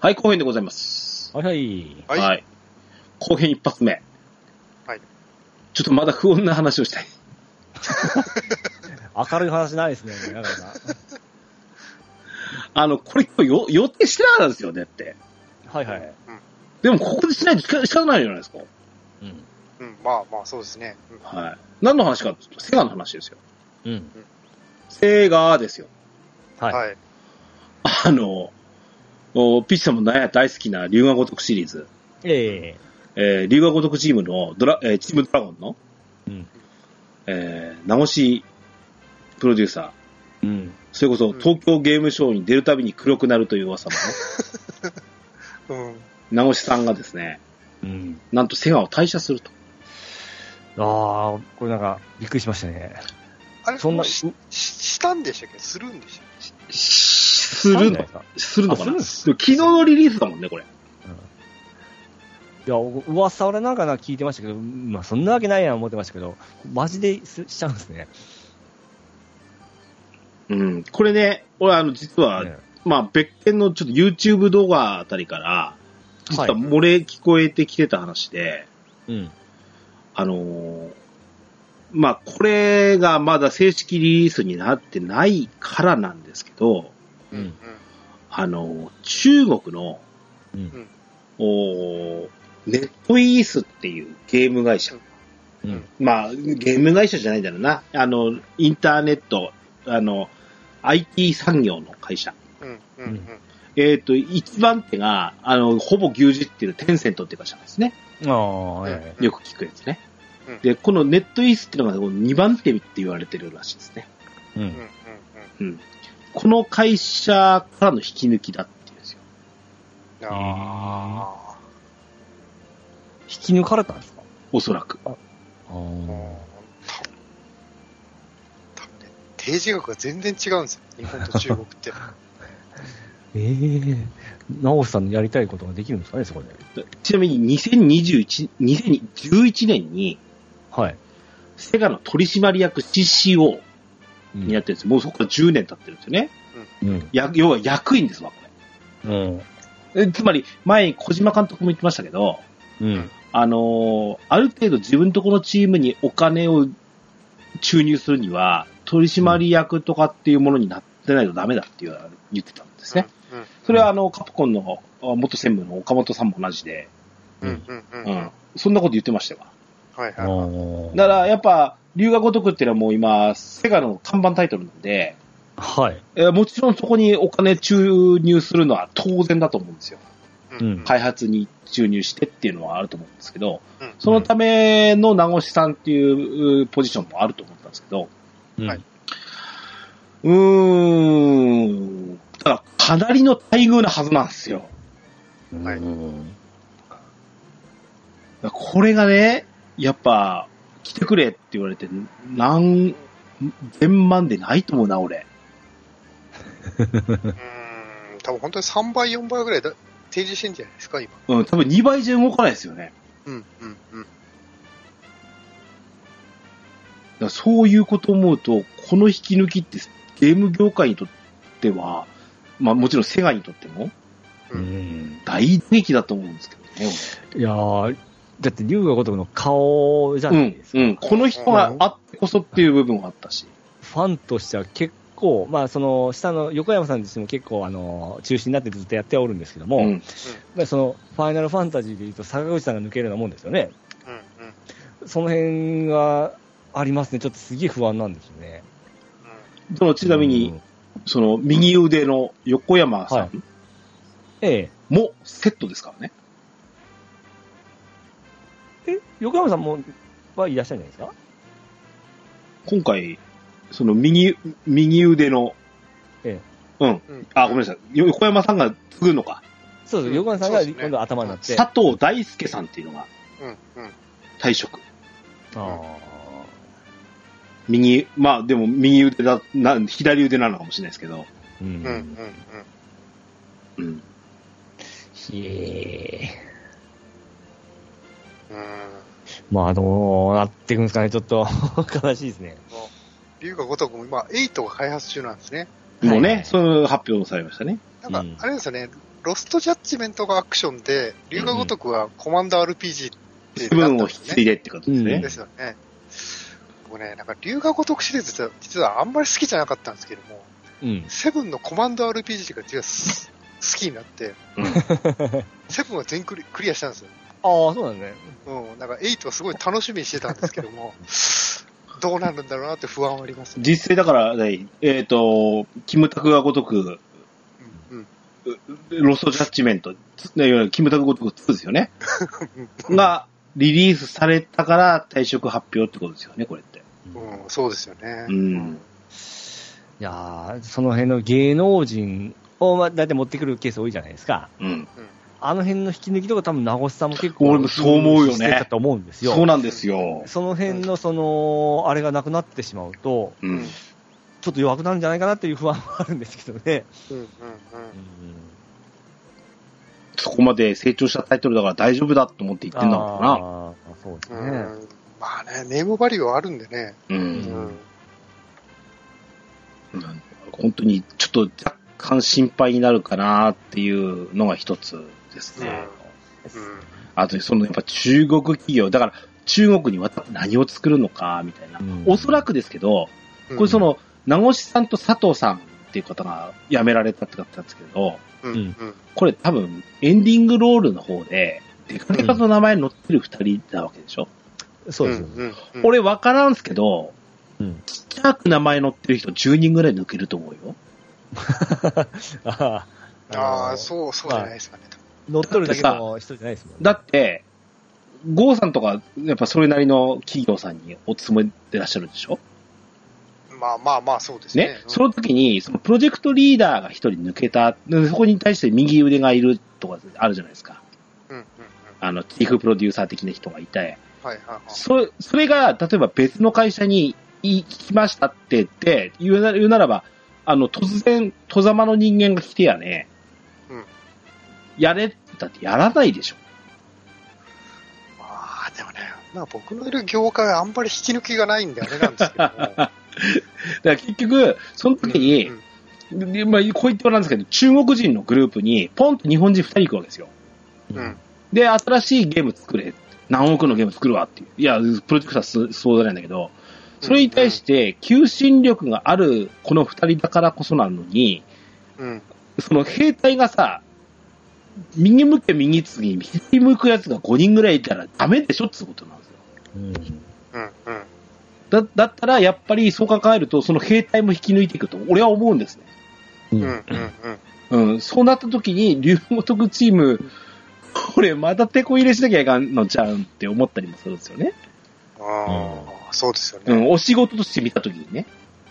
はい、後編でございます。はいはい。はい後編一発目。はい。ちょっとまだ不穏な話をしたい。明るい話ないですね、なかなか。あの、これ今日よ予定してなかったんですよねって。はいはい。でもここでしないと仕方仕方ないじゃないですか。うん。うん、まあまあ、そうですね。うんはい。何の話かっていうと、セガの話ですよ。うん。セガですよ。はい。はい。あの、おピッチさんも大好きな龍河如くシリーズ。ええー、龍河如くチームのドラ、えーチームドラゴンの、えうん。えー、名越プロデューサー。うん。それこそうん東京ゲームショウに出るたびに黒くなるという噂のね、うん。名越さんがですね、うん。なんとセガを退社すると。ああ、これなんか、びっくりしましたね。あれ、そんな、ししたんでしたっけ？するんでしたっけ？するの？するのかな？昨日のリリースだもんね、これ。いや、噂俺なんかな聞いてましたけど、まあそんなわけないやん思ってましたけど、マジですしちゃうんですね。うん。これね、俺あの、実は、ねまあ別件のちょっと YouTube 動画あたりから、実は漏れ聞こえてきてた話で、うん。あのーまあこれがまだ正式リリースになってないからなんですけど、うん。あの、中国の、うん。おーネットイースっていうゲーム会社。うん。まあ、ゲーム会社じゃないんだろうな。あの、インターネット、あの、IT 産業の会社。うん。うん。うん。えっ、と、一番手が、あの、ほぼ牛耳っていうテンセントっていう会社なんですね。ああ、はいはい。よく聞くやつねうん。で、このネットイースっていうのが2番手って言われてるらしいですね。う。うんん。うん。うん。この会社からの引き抜きだっていうんですよ。うん。あ引き抜かれたんですか？おそらく。ああ。うん多分多分ね、提示額が全然違うんですよ。日本と中国って。ええ直さんのやりたいことができるんですかね、そこで。ちなみに2021、2011年に、はい。セガの取締役 CCO うんになってるんですよ。もうそこから10年経ってるんですよね。うん。や要は役員ですわ、こうん。つまり、前に小島監督も言ってましたけど、うん。あのーある程度自分とこのチームにお金を注入するには、取締役とかっていうものになってないとダメだっていう言ってたんですね。うん。それはあの、カプコンのあ元専務の岡本さんも同じで、うん。うん。うん。ううんん。そんなこと言ってましたよ。はいあはい。ーだから、やっぱ、龍河如くっていうのはもう今、セガの看板タイトルなんで、はい。えーもちろんそこにお金注入するのは当然だと思うんですよ。うん開発に注入してっていうのはあると思うんですけど、うんそのための名越さんっていううポジションもあると思ったんですけど、うんはい。うーん、ただかなりの待遇なはずなんですよ。はいこれがね、やっぱ、来てくれって言われて、何、千万でないと思うな、俺。うん。多分本当に3倍、4倍ぐらいだ提示してんじゃないですか、今。うん、多分2倍じゃ動かないですよね。うん。うん。うん。だそういうことを思うと、この引き抜きってゲーム業界にとっては、まあもちろんセガにとってもうん大打撃だと思うんですけどね。いやー、だって龍が如くの顔じゃないですか。うん、うん。この人があってこそっていう部分があったし。ファンとしては結構、まあその下の横山さん自身も結構あの中心になってずっとやっておるんですけども、うん。やっぱりそのファイナルファンタジーでいうと坂口さんが抜けるようなもんですよね。うん。うん。その辺がありますね。ちょっとすげえ不安なんですよね。そのちなみに、その右腕の横山さはいんええ。もセットですからね。え、横山さんもはいらっしゃるんじゃないですか？今回、その右、右腕の、えうん。うん。あ、ごめんなさい。横山さんが継ぐのか。そうです。うん横山さんがそうですね今度頭になって。佐藤大輔さんっていうのがうん。うん。退職。あ右、まあでも右腕だ、な左腕なのかもしれないですけど。ーうん。うん。うん。うん。ひえうん。うん。まあ、どうなっていくんですかね、ちょっと 悲しいですね。龍が如くも今、8が開発中なんですね。もうね、はいその発表されましたね。なんかうん、あれですよね、ロストジャッジメントがアクションで、龍が如くはコマンド RPG ってセブンを引き。継いでってことですね。うんですよね。僕ね、なんか龍が如くシリーズって実はあんまり好きじゃなかったんですけども、うん。セブンのコマンド RPG が実はす好きになって、うんセブンは全クリクリアしたんですよ。ああ、そうなんだね。うん、なんか8はすごい楽しみにしてたんですけども、どうなるんだろうなって不安はあります、ね。実際だから、ねえっ、と、キムタクがごとく、うん、ロストジャッジメント、キムタクごとく2ですよね。が、リリースされたから退職発表ってことですよね、これって。うん、そうですよね。うん。いやーその辺の芸能人を、まあ、大体持ってくるケース多いじゃないですか。うん。あの辺の引き抜きとか多分名越さんも結構。俺もそう思うよねしてたと思うんですよ。そうなんですよ。その辺の、その、あれがなくなってしまうと、うん。ちょっと弱くなるんじゃないかなっていう不安はあるんですけどね。うん、うん、うん。そこまで成長したタイトルだから大丈夫だと思って言ってんだろあーそうですね。うんまあね、ネームバリューはあるんでね。うん。うん本当にちょっと若干心配になるかなっていうのが一つですね。うん。あと、そのやっぱ中国企業、だから中国に渡って何を作るのかみたいな。うんおそらくですけど、これそ、の、名越さんと佐藤さんっていう方が辞められたって方なんですけど、うん。これ多分エンディングロールの方で、デカデカの名前載ってる二人なわけでしょ、そうですよ。うん、うん。俺分からんすけど、うん。ちっちゃく名前載ってる人10人ぐらい抜けると思うよ。ああ。そう、そうじゃないですかね。乗っ取るだけの人じゃないですもんね。だって、ゴーさんとか、やっぱそれなりの企業さんにお勤めてらっしゃるでしょ？まあまあまあ、そうですね。ね？その時に、そのプロジェクトリーダーが一人抜けた、でそこに対して右腕がいるとかあるじゃないですか。うん、うん、うん。あの、チーフプロデューサー的な人がいて、はい、はい、はい。そそれが、例えば別の会社に行きましたって言って、言うな言うならば、あの、突然、戸ざまの人間が来てやね、うんやれたってやらないでしょ。まあ、でもね、まあ僕のいる業界はあんまり引き抜きがないんであれなんですけども。だから結局、その時に、うんでまあ、こう言ってもらうんですけど、中国人のグループに、ポンと日本人二人行くわけですよ。うん、うん。で、新しいゲーム作れ。何億のゲーム作るわっていう。いや、プロジェクトはすそうじゃないんだけど、それに対して、求心力があるこの二人だからこそなのに、うん。その兵隊がさ、右向け右次、左向くやつが5人ぐらいいたらダメでしょってことなんですよ。うん。うん。うん。だ、だったら、やっぱりそう考えると、その兵隊も引き抜いていくと、俺は思うんですね。うんうん。うん。うん、そうなった時に、竜ごとくチーム、これまた手こ入れしなきゃいかんのちゃうんって思ったりもするんですよね。ああ、そうですよね。うん、お仕事として見た時にね。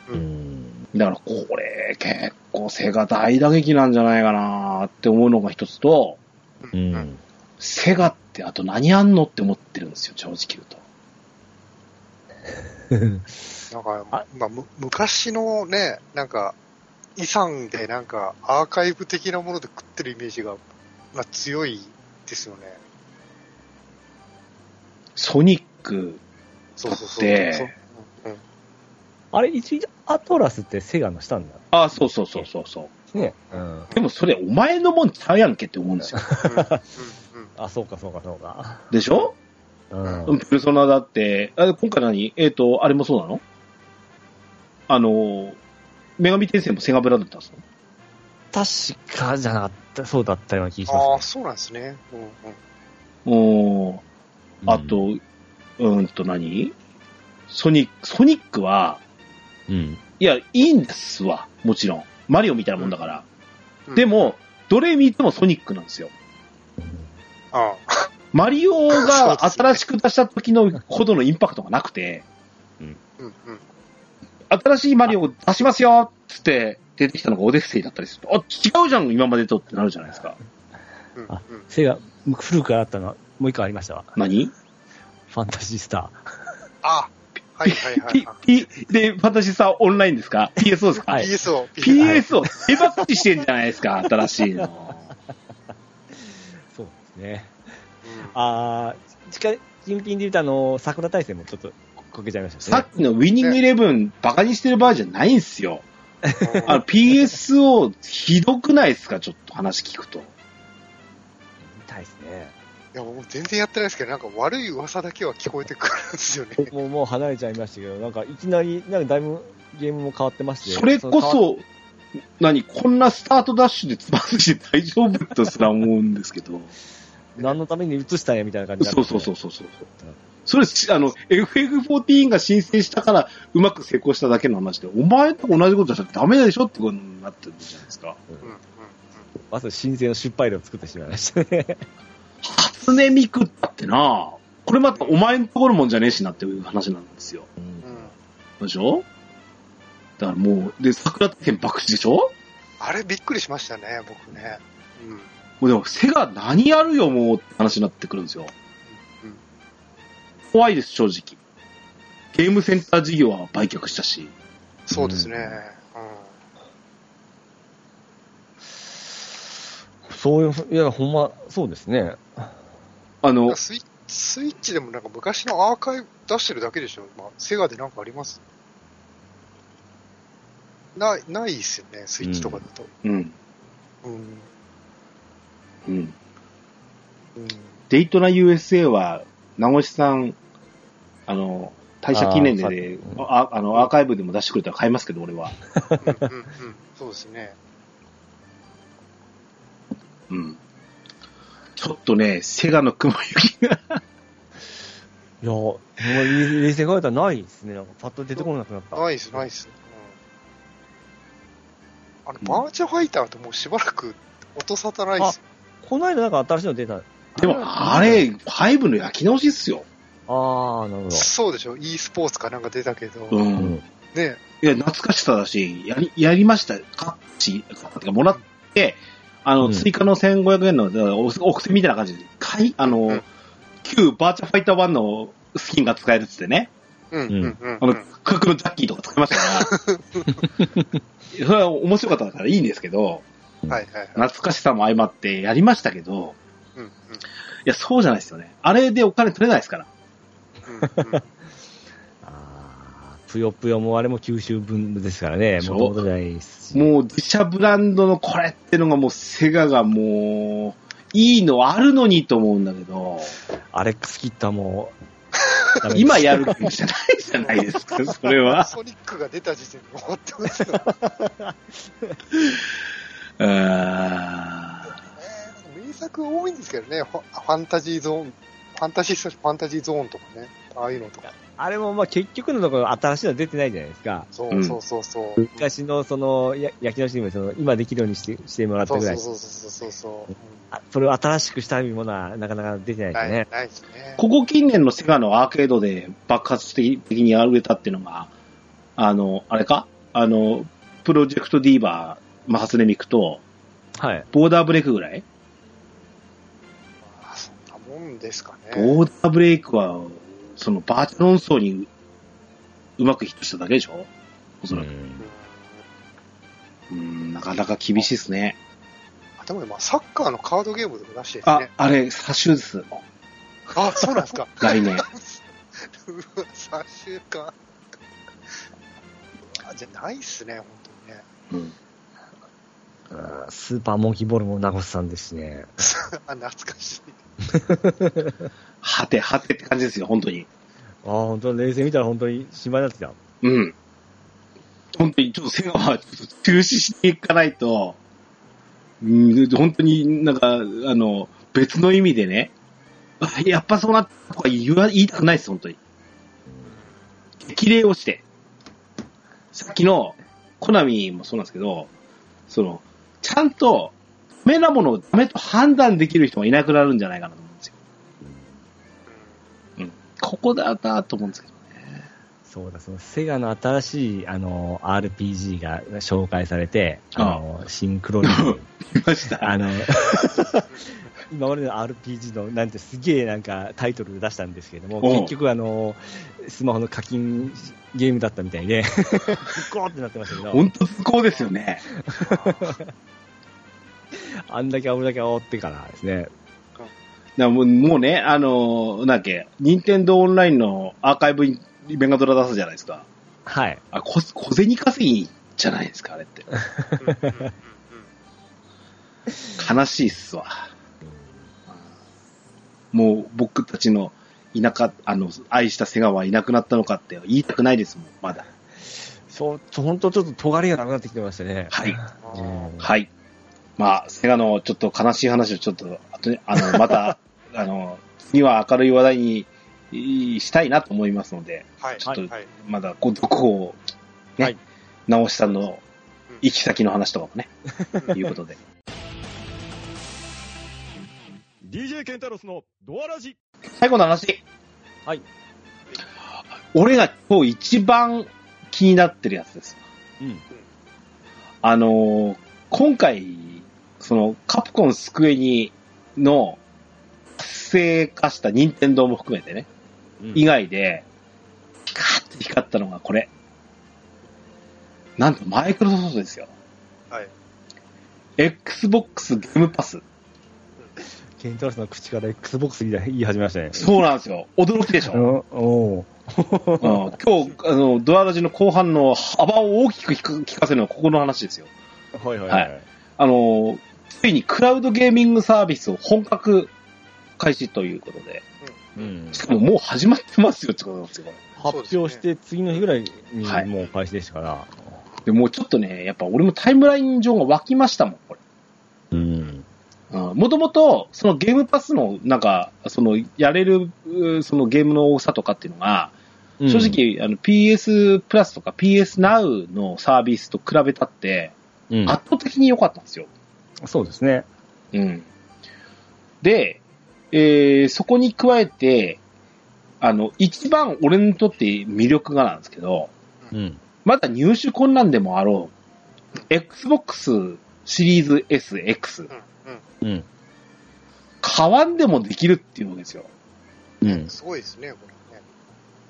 う。うんん。だから、これ、結構背が大打撃なんじゃないかなって思うのが一つと、ううん。ん。セガってあと何あんのって思ってるんですよ、正直言うと。なんかあ、まあ、む昔のね、なんか、遺産でなんか、アーカイブ的なもので食ってるイメージが、まあ、強いですよね。ソニック、そうそうそう。でそうあれ、一応、アトラスってセガのしたんだあ、そうそうそうそうそう。ね。うん。でもそれ、お前のもんちゃうやんけって思うんですよ。うんうんうん あ、そうか、そうか、そうか。でしょ？うん。うん、ペルソナだって、あ今回何？えっ、と、あれもそうなの？あの、女神転生もセガブラだったんですの？確かじゃなかった、そうだったような気がしああ、ます、そうなんですね。うんうんおーあと、うーんと何？ソニック、ソニックは、うん。いや、いいんですわ。もちろん。マリオみたいなもんだから。うんで、も、どれ見てもソニックなんですよ。あマリオが 新しく出した時のほどのインパクトがなくて、あ、うんうん。新しいマリオを出しますよっつって出てきたのがオデッセイだったりすると、あ、違うじゃん、今までとってなるじゃないですか。うんあうんセガ、古くからあったのは、もう一個ありましたわ。何？ファンタジースタあ、はいはいはいはい。P で、ファンタジーさオンラインですか ?PSO ですか、はい PSO。?PS を手ばっちしてんじゃないですか、新しいの。ー。そうですね。うんあー、近い、近々で言うとあの、桜大戦もちょっとこけちゃいましたね。さっきのウィニングイレブン、バカにしてる場合じゃないんすよ。あの PSO ひどくないですか？ちょっと話聞くと。見たいですね。いや、もう全然やってないですけど、なんか悪い噂だけは聞こえてくるんですよね。もう、もう離れちゃいましたけど、なんかいきなり、なんかだいぶゲームも変わってまして。それこそ、何こんなスタートダッシュでつまずいて大丈夫とすら思うんですけど。何のために移したんやみたいな感じになってそうそうそうそうそう。それ、あの、FF14 が申請したからうまく成功しただけの話で、お前と同じことしたらダメでしょってことになってるじゃないですか。うんうんまず申請の失敗例を作ってしまいましたね。初音ミクってなこれまたお前んところもんじゃねえしなっていう話なんですよ。うんうん。でしょ？だからもう、で、桜天爆死でしょ？あれびっくりしましたね、僕ね。うん。もうでも、セガ何やるよ、もうって話になってくるんですよ。うん怖いです、正直。ゲームセンター事業は売却したし。そうですね。そういう、いや、ほんま、そうですね。うん。あの、スイッチ、スイッチでもなんか昔のアーカイブ出してるだけでしょ？まあ、セガでなんかあります？ない、ないっすよね、スイッチとかだと。うん、うん。うん。うん。デイトナ USA は、名越さん、あの、退社記念でであーああの、アーカイブでも出してくれたら買いますけど、俺は。うんうんうん。そうですね。うん。ちょっとね、セガの雲行きが、いや、ほんまに冷静に考えたらないですね。なんかパッと出てこなくなった。ナイス、ナイス。うん。あの、うんバーチャファイターともうしばらく音沙汰ないっすよ。この間なんか新しいの出た。でも、あれ、5の焼き直しっすよ。ああ、なるほど。そうでしょ ?e スポーツかなんか出たけど。う。うんん。ねいや、懐かしさだし、やり、やりました。かし、かかもらって、あの、うん追加の1500円の、おお布施みたいな感じで、かい、あの、うん旧バーチャファイター1のスキンが使えるっつってね。うんうんうん。あの、価格のジャッキーとか使いましたから。それは面白かったからいいんですけど、はいはいはい。懐かしさも相まってやりましたけど、うんうんいや、そうじゃないですよね。あれでお金取れないですから。うんうん。ああ、ぷよぷよもあれも九州分ですからね。もともとじゃないですし。もう自社ブランドのこれってのがもうセガがもう、いいのあるのにと思うんだけど、アレックスキッターも今やる気じゃないじゃないですか、それは。ソニックが出た時点で終わってますよ。うーんえー名作多いんですけどね、ファファンタジーゾーン、ファンタジー、ファンタジーゾーンとかね、ああいうのとか。あれもまあ結局のところ新しいの出てないじゃないですか。うんそうそうそうそう。昔のそのや焼き直しにもその今できるようにしてしてもらったぐらい。そうそうそうそうそそれを新しくしたいものはなかなか出てないですね。ないですね。ここ近年のセガのアーケードで爆発的に売れたっていうのが、あの、あれか？あの、プロジェクトディーバー、マハスネミクと、はい。ボーダーブレイクぐらい？まあそんなもんですかね。ボーダーブレイクは、そのバーチャ論争にうまくヒットしただけでしょ？おそらく。うんうん、なかなか厳しいですね。あでもまあサッカーのカードゲームでも出してですあね、。あれ、サシュです。あ、そうなんですか。来年。うわ、3週間。あじゃないっすね、本当にね。うん。あースーパーモンキーボールも名越さんですしね。あ、懐かしい。はて、はてって感じですよ、本当に。ああ、本当冷静見たら本当に心配になってきた。うん。本当に、ちょっとセガはちょっと中止していかないと、うん、本当になんか、あの、別の意味でね、あやっぱそうなったとか言わ言いたくないです、本当に。激励をして。さっきの、コナミもそうなんですけど、その、ちゃんと、ダメなものをダメと判断できる人がいなくなるんじゃないかなと思うんですよ。うん。ここだなと思うんですけどね。そうだ、そのセガの新しい、あの、RPG が紹介されて、あの、シンクロニズム。見ました。あの、今までの RPG の、なんてすげえなんかタイトル出したんですけども、結局あの、スマホの課金ゲームだったみたいで、ゴーってなってましたけど、本当不幸ですよね。あんだけ煽るだけ煽ってからですね。だからもうもうね、あのーなんだっけ、任天堂オンラインのアーカイブにメガドラ出すじゃないですか。はい。あ、小小銭稼ぎじゃないですか、あれって。悲しいっすわ。もう僕たちの田舎、あの、愛した瀬川はいなくなったのかって言いたくないですもん、まだ。そう、本当ちょっと尖りがなくなってきてましたね。はい。はい。まあ、瀬川のちょっと悲しい話をちょっと、あとね、あの、また、あの、次は明るい話題にいしたいなと思いますので、はい。ちょっとはい。まだ、こう、どこを、ね、はい直しさんの行き先の話とかもね、いうことで。DJ ケンタロスのドアラジ最後の話。はい。俺が今日一番気になってるやつです。うん。あのー今回、その、カプコンスクエニの活性化した任天堂も含めてね、うん以外で、ピカッて光ったのがこれ。なんとマイクロソフトですよ。はい。Xbox ゲームパス。ケンタロスの口から Xbox 言い始めましたね。そうなんですよ。驚きでしょ。うんおーうん今日、あの、ドアラジの後半の幅を大きく聞か聞かせるのはここの話ですよ。はいはいははいい。あの、ついにクラウドゲーミングサービスを本格開始ということで、うんしかももう始まってますよってことなんですよ。発表して次の日ぐらいにはいもう開始でしたから。でもうちょっとね、やっぱ俺もタイムライン上が湧きましたもん、これ。うん。もともと、そのゲームパスの、なんか、その、やれる、うそのゲームの多さとかっていうのが、正直、あの、PS プラスとか PS Now のサービスと比べたって、うん、圧倒的に良かったんですよ。そうですね。うん。で、えーそこに加えて、あの、一番俺にとって魅力がなんですけど、うん。まだ入手困難でもあろう、Xbox シリーズ SX、うん。うん。うん。買わんでもできるっていうわけですよ。うん。すごいですね、これね。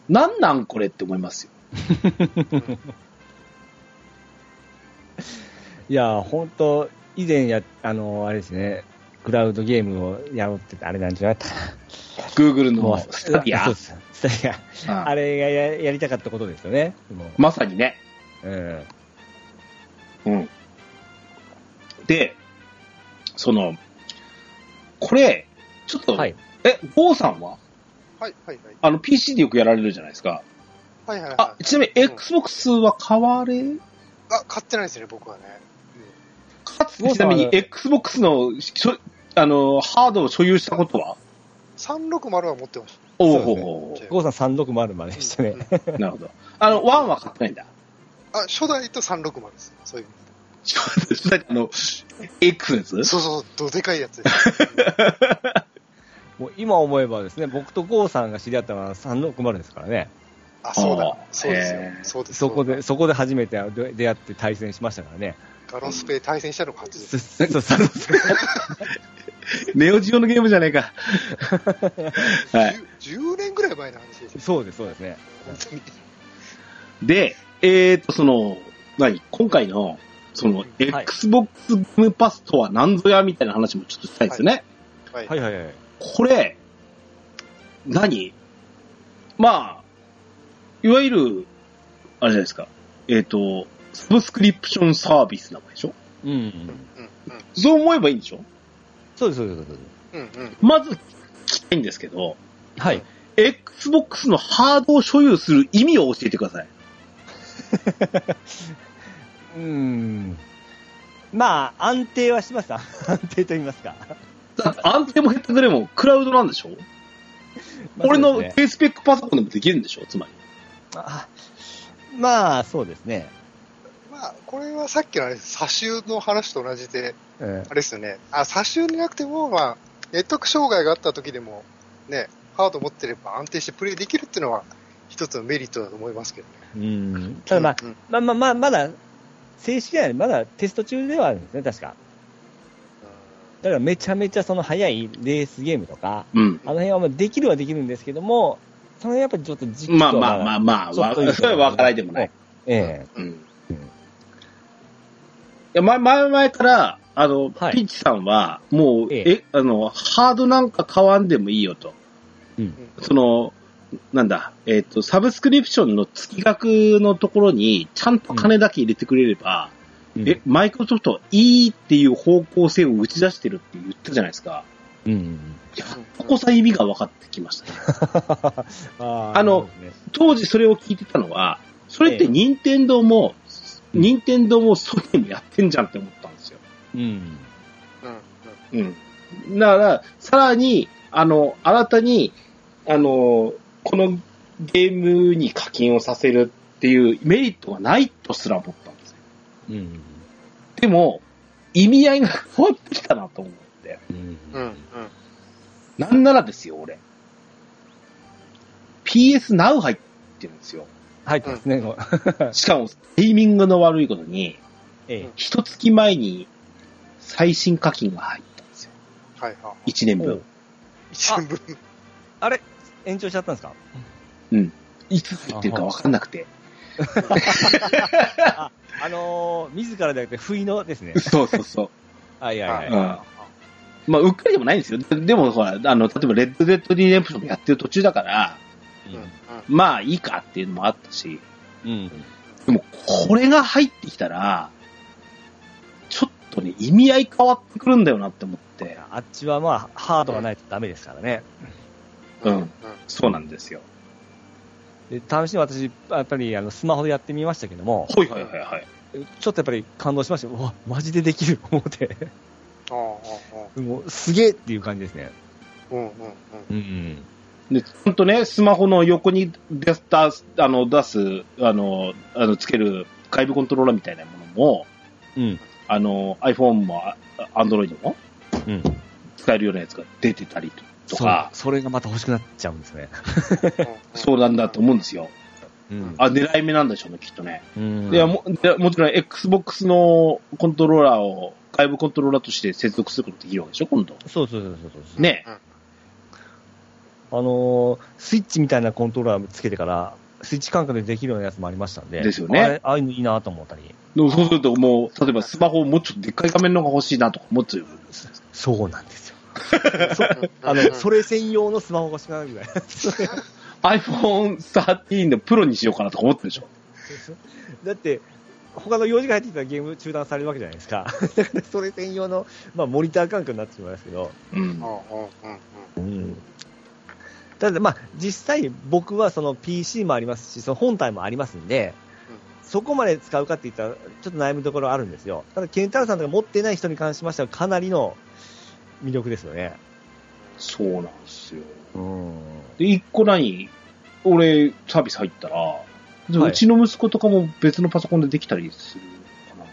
なんなんこれって思いますよ。いや、本当以前や、あの、あれですね、クラウドゲームをやろうってあれなんじゃなかった Google もうのスタディア。スタディア。うんあれがややりたかったことですよね。まさにね。うん。うん。で、その、これ、ちょっと、はい。え、ゴーさんは？はい、はい、はい。あの、PC でよくやられるじゃないですか。はい、はい。あは、いちなみに、うん Xbox は買われ、あ、買ってないですね、僕はね。かつ、ちなみに、Xbox の、しょあの、ハードを所有したことは？360は持ってましおおそうですねほうほゴーさん360まででしたた。ね。うんうなるほど。あの、1は買ってないんだ。あ、初代と360です。そういうちょっと、ちょっとあの、X のやつ？そうそうそう、どでかいやつです。もう今思えばですね、僕とゴーさんが知り合ったのは360ですからね。あ、そうあだ。そうですよ。そうです。そこで、うそこで初めて出出会って対戦しましたからね。だ。ガロスペ対戦したのが初です。そそうそうそう。ネオジオのゲームじゃねえか。はい。10 10年ぐらい前の話ですよ。そうです、そうですね。で、えーと、その、何？今回の、その、はい Xbox ゲームパスとは何ぞやみたいな話もちょっとしたいんですよね。はい。はいはいはい。これ、何？まあ、いわゆる、あれじゃないですか。えっ、と、サブスクリプションサービスなわけでしょ？うん。うん、うん、そう思えばいいんでしょ？そうです、そうです、そうです。うん、うん。まず聞きたいんですけど、はい。Xbox のハードを所有する意味を教えてください。うーん。まあ、安定はしました。安定と言いますか。安定も減ったくれもクラウドなんでしょ、まあ俺の低スペックパソコンでもできるんでしょ？つまり。あまあ、そうですね。まあ、これはさっきのあれです、差集の話と同じで、うんあれですよね。あ、差集になくても、まあ、ネットワーク障害があった時でも、ね、ハード持ってれば安定してプレイできるっていうのは、一つのメリットだと思いますけどね。うん。ただまあ、うんまあまあまあ、まだ、正式ではない、まだテスト中ではあるんですね、確か。だからめちゃめちゃその速いレースゲームとか、うん。あの辺はまあできるはできるんですけども、その辺やっぱりちょっと時期とまあまあまあまあ、ちょっといいわそれは分からないでもない。。ええうん。いや、前、前々から、あの、はいピッチさんは、もう、ええあの、ハードなんか買わんでもいいよと。うん。その、なんだ、えっ、と、サブスクリプションの月額のところに、ちゃんと金だけ入れてくれれば、うんえ、マイクロソフトいいっていう方向性を打ち出してるって言ったじゃないですか。うんうん。やっとこさ意味が分かってきました ね。ああの、当時それを聞いてたのは、それって任天堂も、任天堂もソニーもやってんじゃんって思ったんですよ。うん。うん。うん。だから、さらに、あの、新たに、あの、このゲームに課金をさせるっていうメリットがないとすら思ったんですよ。うん。でも、意味合いが変わってきたなと思って。うん。うん。うん。なんならですよ、俺。PS Now 入ってるんですよ。入ってますね。しかも、タイミングの悪いことに、ええ。一月前に最新課金が入ったんですよ。はいはい。1年分。一年分。あれ？延長しちゃったんですか？いつ入ってるか分かんなくて。あ、あのー、自らではなくて、不意のですね。そうそうそう。はいはいはい。うんまあ、うっかりでもないんですよ。ででも、ほら、あの、例えば、レッドデッドリデンプションもやってる途中だから、うん。まあ、いいかっていうのもあったし、うん。でも、これが入ってきたら、ちょっとね、意味合い変わってくるんだよなって思って、あっちはまあ、ハードがないとダメですからね。うんうん。そうなんですよ。で、試しに私、やっぱりあのスマホでやってみましたけども、はいはいはいはい。ちょっとやっぱり感動しましたわ、マジでできる思って。ああ、あもう、すげえっていう感じですね。あ、うん。うん。うん。で、ほんとね、スマホの横に出す、あの、出す、あの、あの、つける外部コントローラーみたいなものも、うん。あの、iPhone も、あ Android もうん。使えるようなやつが出てたりとか、そうそれがまた欲しくなっちゃうんですね。そうなんだと思うんですよ。うん。あ、狙い目なんでしょうね、きっとね。うん。いやもでもちろん Xbox のコントローラーを外部コントローラーとして接続することできるわけでしょ、今度。そうそうそうそうそう。ね。あのースイッチみたいなコントローラーつけてから、スイッチ感覚でできるようなやつもありましたんで。ですよねあれああいうのいいなと思ったり。でもそうするともう、例えばスマホもうちょっとでっかい画面の方が欲しいなとか思っちゃう。そうなんですよ。あの、それ専用のスマホが欲しくなるぐらい。iPhone 13のプロにしようかなとか思ってるでしょ。だって、他の用事が入ってきたらゲーム中断されるわけじゃないですか。だからそれ専用の、まあ、モニター感覚になってしまいますけど。うん。うん。ただ、まあ、実際僕はその PC もありますし、その本体もありますんで、そこまで使うかって言ったら、ちょっと悩むところあるんですよ。ただ、ケンタロウさんとか持ってない人に関しましては、かなりの魅力ですよね。そうなんですよ。うん。で、一個何俺、サービス入ったら、ではいうちの息子とかも別のパソコンでできたりするかな。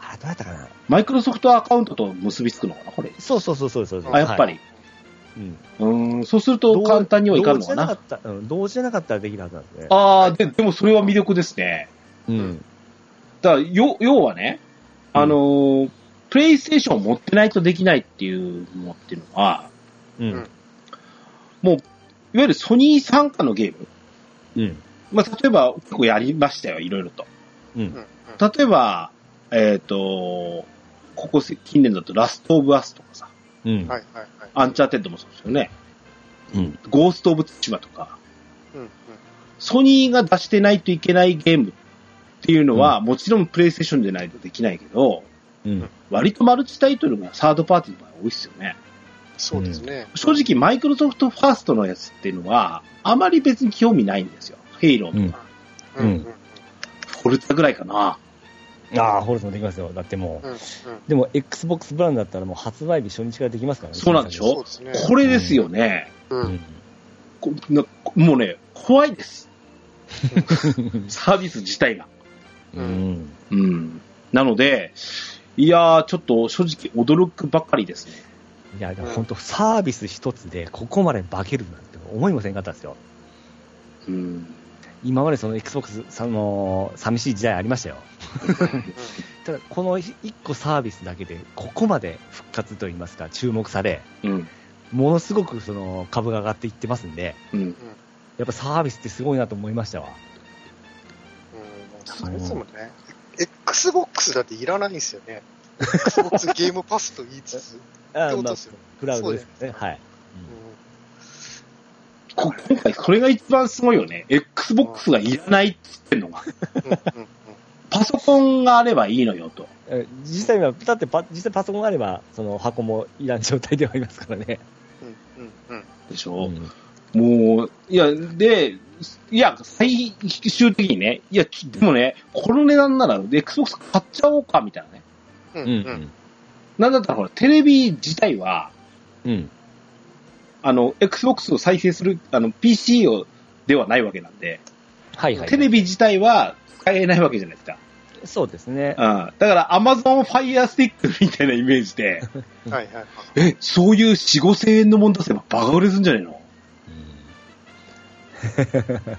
あれ、どうやったかなマイクロソフトアカウントと結びつくのかなこれ。そうそうそうそうそうそう。あ、やっぱり。はいうん。うーん、そうすると簡単にはいかんのかな。同時じゃなかった、うん、同時じゃなかったらできるはずなんですね。ああ、で、でもそれは魅力ですね。うん。だから、よ、要はね、あのープレイステーションを持ってないとできないっていうのっていうのは、うん。うんもう、いわゆるソニー傘下のゲーム。うん。まあ、例えば、結構やりましたよ、いろいろと。うん。例えば、えっ、と、ここ近年だとラストオブアスとかさ、うん。はいはいはい。アンチャーテッドもそうですよね。うん。ゴーストオブツシマとか、うんうんソニーが出してないといけないゲームっていうのは、もちろんプレイステーションでないとできないけど、うん。割とマルチタイトルがサードパーティーの場合多いですよね。そうですね。正直、マイクロソフトファーストのやつっていうのは、あまり別に興味ないんですよ。ヘイローとか、うんうんフォルツァぐらいかな。ああ、ホルツもできますよ。だってもう、うんうんでも Xbox ブランドだったらもう発売日初日からできますからね。そうなんでしょ？そう。これですよね。う。うんん。こなもうね、怖いです。サービス自体が。ううんん。うん。なので、いやー、ちょっと正直驚くばかりですね。いや、本当サービス一つでここまで化けるなんて思いもせんかったですよ。うん。今までその Xbox、その、寂しい時代ありましたよ。ただ、この一個サービスだけで、ここまで復活といいますか、注目され、うん。ものすごくその株が上がっていってますんで、うん。やっぱサービスってすごいなと思いましたわ。うんそもそもね、Xbox だっていらないんですよね。Xbox ゲームパスと言いつつ。あまあってことですよ、クラウドですね。はい。今回それが一番すごいよね。Xbox がいらないって言ってんのが。パソコンがあればいいのよと。え実際は、だってパ、実際パソコンがあれば、その箱もいらん状態ではありますからね。うんうんうんでしょ、うんもう、いや、で、いや、最終的にね、いや、ちでもね、この値段なら Xbox 買っちゃおうか、みたいなね。うんうんうん。なんだったらほら、テレビ自体は、うん。あの、Xbox を再生する、あの、PC を、ではないわけなんで、はいはい。テレビ自体は使えないわけじゃないですか。そうですねうん。。だから Amazon Fire Stick みたいなイメージで、はいはいはい。え、そういう4、5千円のもん出せばバカ売れすんじゃねえの？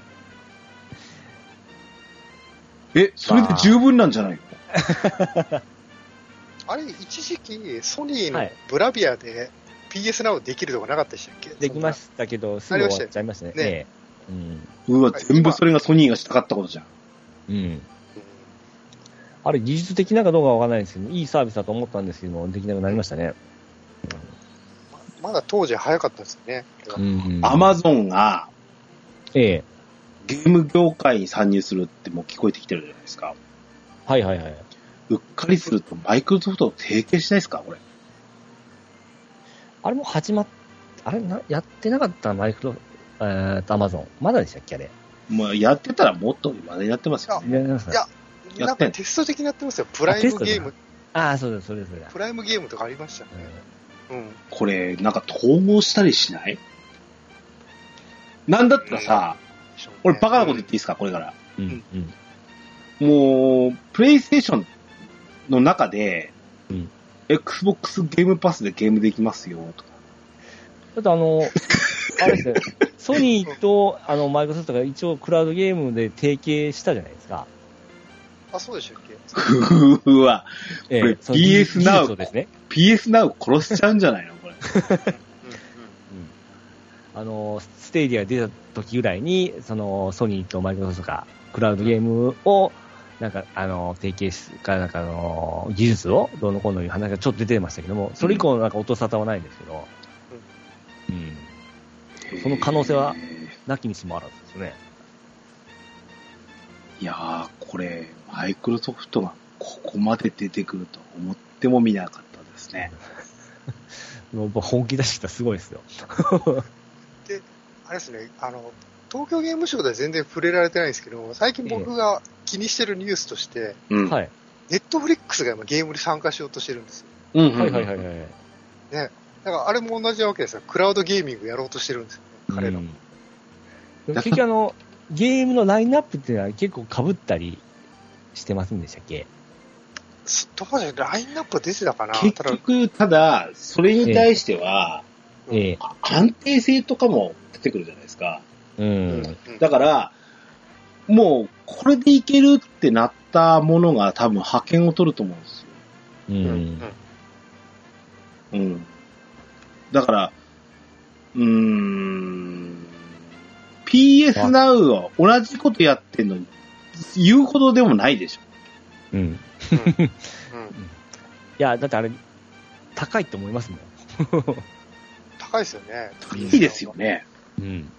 え、それで十分なんじゃない？の あれ、一時期、ソニーのはいブラビアで PS Now できるとかなかったでしたっけ？できましたけど、すぐ終わっちゃいましたね。ねええうん。うわ、全部それがソニーがしたかったことじゃん。うん。あれ、技術的なかどうかわからないんですけど、いいサービスだと思ったんですけども、できなくなりましたね。うんまだ当時早かったですよね。うん。アマゾンがええ。ゲーム業界に参入するってもう聞こえてきてるじゃないですか。はいはいはい。うっかりするとマイクロソフトと提携しないですかこれ。あれも始まっ、あれな、やってなかったマイクロ、えーと、アマゾン。まだでしたっけあれ？もうやってたらもっとまでやってますよ、ね。いややってんなんかテスト的にやってますよ。プライムゲーム、ああ、そうです、それそれだ。プライムゲームとかありましたね。うん。これ、なんか統合したりしない？なんだったらさ、俺バカなこと言っていいですか？これから。うん。うん。もう、プレイステーションの中で、うん Xbox ゲームパスでゲームできますよ、とか。だってあの、あれですね、ソニーとあのマイクロソフトが一応クラウドゲームで提携したじゃないですか。あ、そうでしたっけ？うわ、えこれその PS Now ですね。PS Now 殺しちゃうんじゃないの？これ。あの、スタディア出た時ぐらいに、その、ソニーとマイクロソフトが、クラウドゲームを、なんか、あの、提携し、か、なんか、あの、技術を、どうのこうのいう話がちょっと出てましたけども、それ以降、なんか音沙汰はないんですけど、うん。その可能性はなきにしもあらずですね。いやー、これ、マイクロソフトがここまで出てくると思ってもみなかったですね。もう本気出してきたらすごいですよ。あれですね、あの、東京ゲームショウでは全然触れられてないんですけど、最近僕が気にしてるニュースとして、うん。はい。ネットフリックスが今ゲームに参加しようとしてるんですよ。うんはいはいはいはい。ね。だからあれも同じわけですよ。クラウドゲーミングやろうとしてるんですよね、彼らも。うん結局あの、ゲームのラインナップっていうのは結構被ったりしてませんでしたっけ？すどうじゃラインナップ出てたかな？結ただ、局、ただ、それに対しては、ええ。あ安定性とかも出てくるじゃないですか。ううんん。だから、もう、これでいけるってなったものが多分派遣を取ると思うんですよ。ううんうん。だから、うーん、PS Now は同じことやってんのに、言うほどでもないでしょ。うん。うん いや、だってあれ、高いと思いますもん。高いですよね。いいですよね。うん。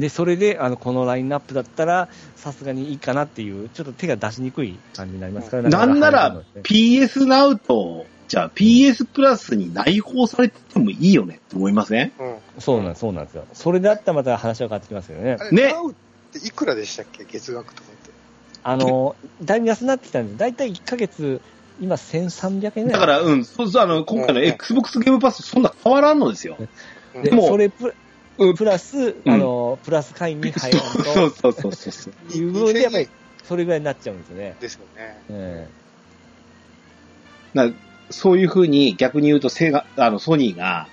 で、それで、あの、このラインナップだったら、さすがにいいかなっていう、ちょっと手が出しにくい感じになりますからなんなら PS Now と、じゃあ PS プラスに内包されててもいいよねって思いません？うん。そうなんそうなんですよ。それであったらまた話は変わってきますよねねナウっていくらでしたっけ？月額とかって。あの、だいぶ安くなってきたんで、だいたい1ヶ月、今1300円ぐらい。だから、うん、そうそう、あの、今回のうん Xbox ゲームパスそんな変わらんのですよ。うんでもそれプうんプラス、あの、プラス会員に入らんそうと、そうそうそうそう。いう部分でやっぱり2000それぐらいになっちゃうんですよね。ですよね。えなそういうふうに逆に言うとセガ、あの、ソニーが、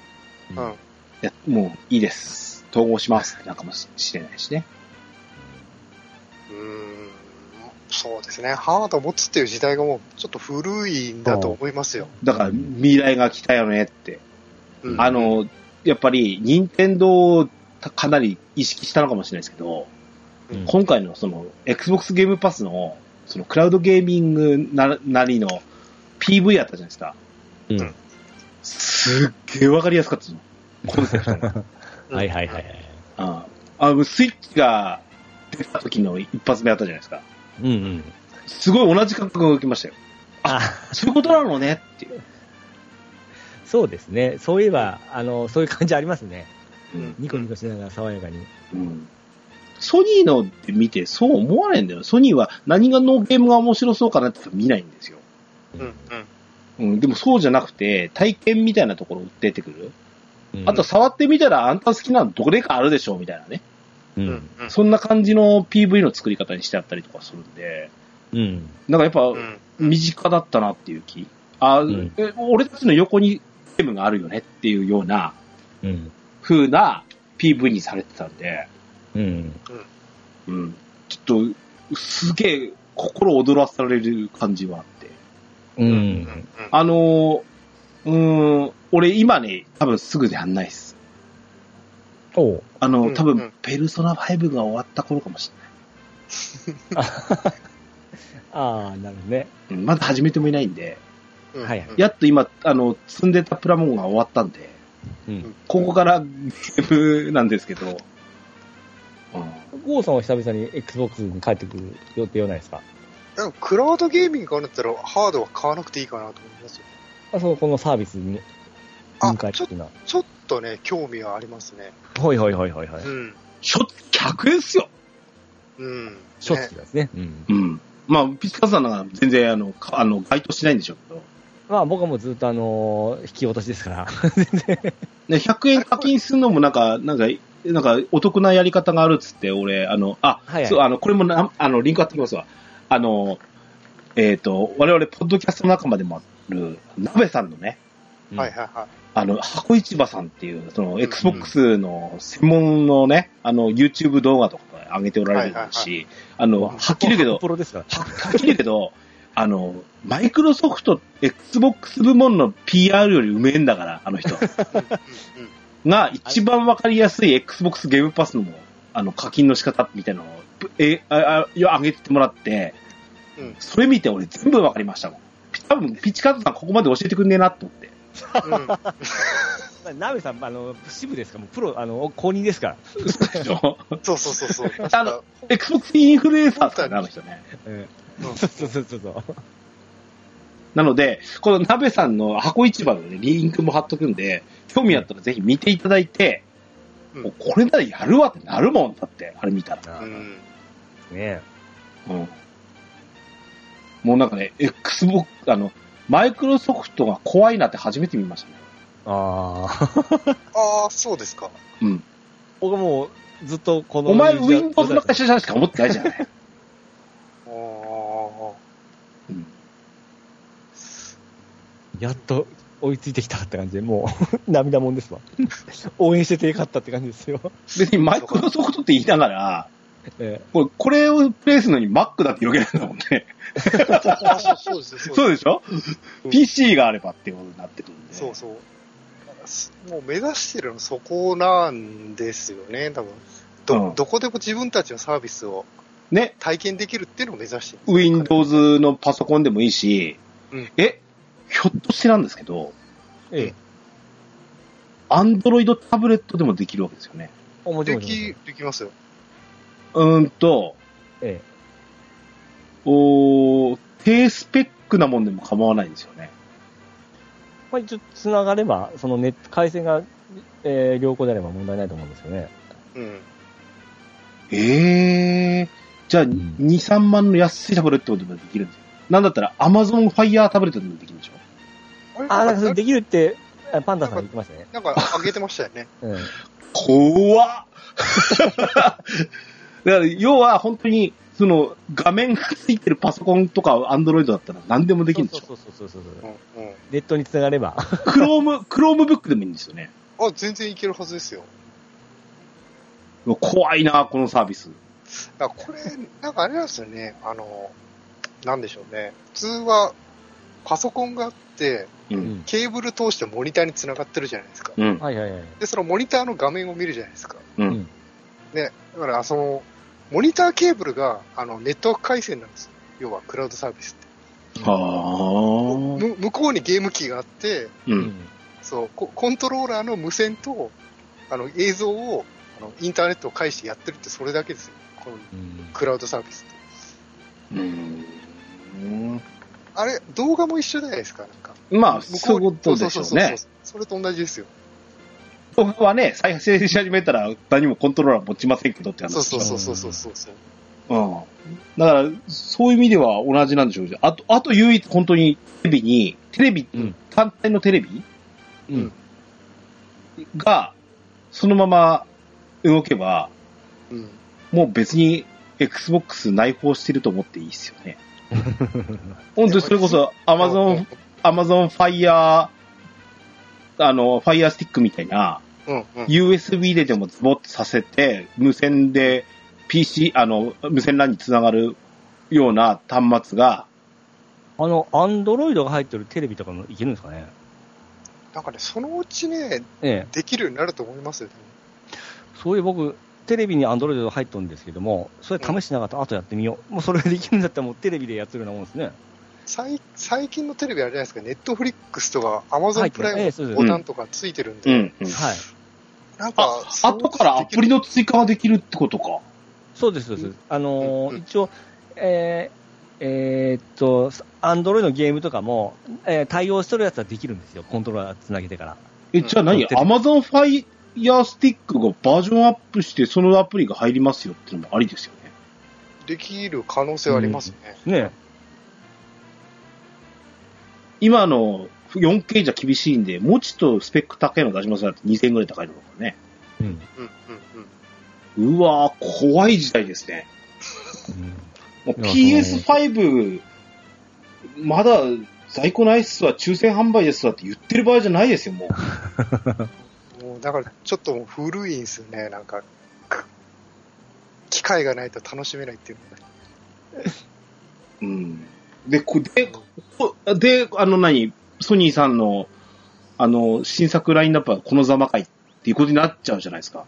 えうん。いや、もういいです。統合しますなんかもしれないしね。うーん。そうですね。ハードを持つっていう時代がもうちょっと古いんだと思いますよ。だから未来が来たよねって。うんあの、やっぱり、任天堂をかなり意識したのかもしれないですけど、うん今回のその、Xbox ゲームパスの、そのクラウドゲーミングななりの PV やったじゃないですか。うんすっげえわかりやすかったの。コンセプトが。はいはいはいはい。ああの、スイッチが出た時の一発目あったじゃないですか。うんうん。すごい同じ感覚が起きましたよ。あ、そういうことなのねっていう。そうですね。そういえば、あの、そういう感じありますね。うんニコニコしながら爽やかに。うんソニーのって見てそう思わないんだよ。ソニーは何がのゲームが面白そうかなって見ないんですよ。うん。うん、でもそうじゃなくて、体験みたいなところ出てくる。うんあと、触ってみたらあんた好きなのどれかあるでしょうみたいなね。ううん。ん。うん。そんな感じの PV の作り方にしてあったりとかするんで、うん。なんかやっぱうん。身近だったなっていう気。あ、んえ俺たちの横にゲームがあるよねっていうようなうん。風な PV にされてたんで、うん。うん。ちょっと、すげえ心躍らされる感じはあって。ううん。ん。あのー、うーん、俺今ね、多分すぐやんないっす。おう。あの、うん多分うん、ペルソナ5が終わった頃かもし ああ、なるほどね。まだ始めてもいないんで、うん。はいはいやっと今、あの、積んでたプラモンが終わったんで、うん。ここからゲームなんですけど、うんゴーさんは久々に Xbox に帰ってくる予定はないですか？でもクラウドゲーミングがあるんだったら、ハードは買わなくていいかなと思いますよ。あ、そう、このサービスにあ向かっていうのは。ちょっとね、興味はありますね。はいはいはいはいはい。うん。しょ、100円っすよ。うん。ショッねツですね。うん。うん。まあ、ピチカさんなんか全然、あの、かあの、該当しないんでしょうけど、まあ僕はもうずっとあのー引き落としですから。ね、100円課金するのもなんか、なんか、なんか、お得なやり方があるっつって、俺、あの、あ、はいはいそう、あの、これもな、あの、リンク貼ってきますわ。あの、えっ、と、我々、ポッドキャスト仲間でもある、鍋さんのね、はいはいはい。あの、箱市場さんっていう、その、Xbox の専門のね、あの、YouTube 動画とか上げておられるし、あの、はっきり言うけどプ、ロですから。ははっきり言うけど、あの、マイクロソフト、Xbox 部門の PR よりうめえんだから、あの人。が一番わかりやすい Xbox ゲームパスの、あの、課金の仕方みたいなのを、え、あ、あ、上げてもらって、うんそれ見て俺全部わかりましたもん。多分、ピチカートさんここまで教えてくんねえなと思って。ナベさん、あの、支部ですか？ら、もうプロ、あの、公認ですから。そうそうそうそう。あの Xbox インフルエンサーですからね、あの人ね。えうんそうそうそうそうそう。なので、この鍋さんの箱市場の、ね、リンクも貼っとくんで、興味あったらぜひ見ていただいて、うんもうこれならやるわってなるもんだって、あれ見たら。うん。ねうん。もうなんかね、Xbox、あの、マイクロソフトが怖いなって初めて見ましたね。ああ。ああ、そうですか。うん。僕はもう、ずっとこの。お前 Windows の会社しか思ってないじゃない。うん。やっと追いついてきたって感じで、もう、涙もんですわ。応援しててよかったって感じですよ。別にマイクロソフトって言いながら、えこれこれをプレイするのに Mac だって余計なんだもんね。あそうそうですよ。そうでしょ？うん ?PC があればってことになってくるんで。そうそう。もう目指してるのそこなんですよね、多分。ど、うんどこでも自分たちのサービスをね、体験できるっていうのを目指してる。Windows のパソコンでもいいし、うんえ、ひょっとしてなんですけど、え。ええ。Android タブレットでもできるわけですよね。あもちろでんもちろん。き、できますよ。うーんと、えおー低スペックなもんでも構わないんですよね。まあ一応繋がれば、そのネット、回線が、えー良好であれば問題ないと思うんですよね。うん。ええー、じゃあ、ん2、3万の安いタブレットでもできるんですよ。なんだったら Amazon Fire タブレットでもできるんでしょ？あ、なんかそれできるって、あパンダさん言ってましたね。なんか上げてましたよね。うん。怖っ だから、要は本当に、その、画面がついてるパソコンとか Android だったら何でもできるんでしょ？そうそうそうそうそうう。ん。うん。ネットに繋がれば。クローム、クロームブックでもいいんですよね。あ、全然いけるはずですよ。怖いな、このサービス。これ、なんかあれなんですよね。あの、なんでしょうね。普通は、パソコンがあって、う。うんん。ケーブル通してモニターにつながってるじゃないですか。うん。はいはいはい。で、そのモニターの画面を見るじゃないですか。う。うん。だから、その、モニターケーブルが、あの、ネットワーク回線なんですよ。要は、クラウドサービスって。向こうにゲーム機があって、う。うんん。そうコ、コントローラーの無線と、あの、映像を、あの、インターネットを介してやってるってそれだけですよ。このうんクラウドサービスって。うん。あれ、動画も一緒じゃないですか、なんか。まあ、そういうことでしょうね。それと同じですよ。動画はね、再生し始めたら何もコントローラー持ちませんけどって話そうそうそうそうそうそうそう。うん。だから、そういう意味では同じなんでしょうあと、あと唯一本当にテレビに、テレビ、うん単体のテレビうん。が、そのまま動けば、うん。もう別に Xbox 内包してると思っていいですよね。本当にそれこそ Amazon、Amazon Fire、あの、Fire Stick みたいな、うんうん。USB ででもズボッとさせて、無線で PC、あの、無線 LAN につながるような端末が、あの、アンドロイドが入ってるテレビとかもいけるんですかね？なんかね、そのうちね、ええ。できるようになると思いますよね。そういう僕、テレビにアンドロイドが入ってるんですけども、それ試してなかったら、後やってみよう。もうそれできるんだったらもうテレビでやってるようなもんですね。最最近のテレビあれじゃないですか、ネットフリックスとかアマゾンプライムボタンとかついてるんで。はい。なんかあ、、後からアプリの、の追加ができるってことか？そうです、そうです。あのーうん一応、えー、えーっと、アンドロイドのゲームとかも、えー対応してるやつはできるんですよ。コントローラーつなげてから。え、じゃあ何、うん ?Amazon Fire Stick がバージョンアップして、そのアプリが入りますよっていうのもありですよね。できる可能性はありますね。ね今の 4K じゃ厳しいんで、もうちょっとスペック高いの出しますよって2000円ぐらい高いのかね。うん。うんうんうん。うわー怖い時代ですね。もういや PS5、まだ在庫ないっすわ、抽選販売ですわって言ってる場合じゃないですよ、もう。だからちょっともう古いんですよね、なんか、く機会がないと楽しめないっていうのがね。うん。で、こで、こで、あの何、ソニーさんの、あの、新作ラインナップはこのざまかいっていうことになっちゃうじゃないですか。